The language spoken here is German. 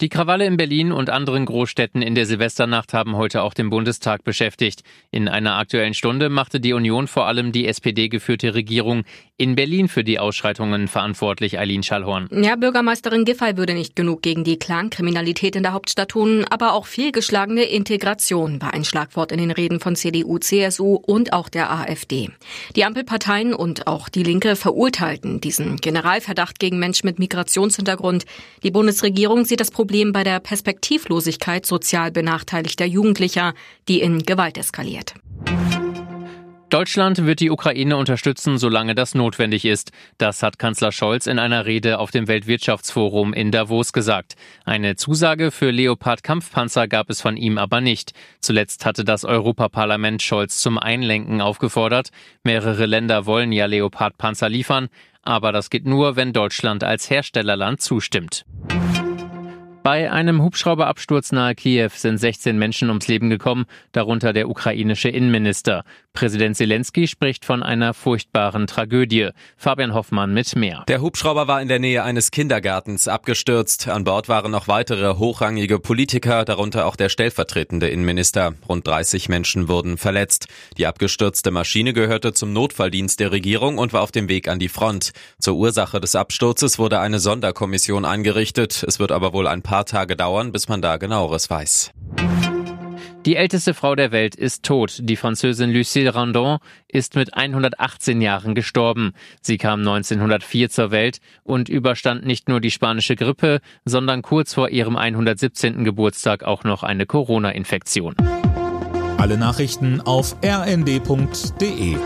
Die Krawalle in Berlin und anderen Großstädten in der Silvesternacht haben heute auch den Bundestag beschäftigt. In einer aktuellen Stunde machte die Union vor allem die SPD-geführte Regierung in Berlin für die Ausschreitungen verantwortlich, Eileen Schallhorn. Ja, Bürgermeisterin Giffey würde nicht genug gegen die Clankriminalität in der Hauptstadt tun, aber auch fehlgeschlagene Integration war ein Schlagwort in den Reden von CDU, CSU und auch der AfD. Die Ampelparteien und auch die Linke verurteilten diesen Generalverdacht gegen Menschen mit Migrationshintergrund. Die Bundesregierung sieht das Problem Problem bei der Perspektivlosigkeit sozial benachteiligter Jugendlicher, die in Gewalt eskaliert. Deutschland wird die Ukraine unterstützen, solange das notwendig ist. Das hat Kanzler Scholz in einer Rede auf dem Weltwirtschaftsforum in Davos gesagt. Eine Zusage für Leopard-Kampfpanzer gab es von ihm aber nicht. Zuletzt hatte das Europaparlament Scholz zum Einlenken aufgefordert. Mehrere Länder wollen ja Leopard-Panzer liefern, aber das geht nur, wenn Deutschland als Herstellerland zustimmt. Bei einem Hubschrauberabsturz nahe Kiew sind 16 Menschen ums Leben gekommen, darunter der ukrainische Innenminister. Präsident Zelensky spricht von einer furchtbaren Tragödie. Fabian Hoffmann mit mehr. Der Hubschrauber war in der Nähe eines Kindergartens abgestürzt. An Bord waren noch weitere hochrangige Politiker, darunter auch der stellvertretende Innenminister. Rund 30 Menschen wurden verletzt. Die abgestürzte Maschine gehörte zum Notfalldienst der Regierung und war auf dem Weg an die Front. Zur Ursache des Absturzes wurde eine Sonderkommission eingerichtet. Es wird aber wohl ein paar paar Tage dauern, bis man da genaueres weiß. Die älteste Frau der Welt ist tot. Die Französin Lucille Randon ist mit 118 Jahren gestorben. Sie kam 1904 zur Welt und überstand nicht nur die spanische Grippe, sondern kurz vor ihrem 117. Geburtstag auch noch eine Corona-Infektion. Alle Nachrichten auf rnd.de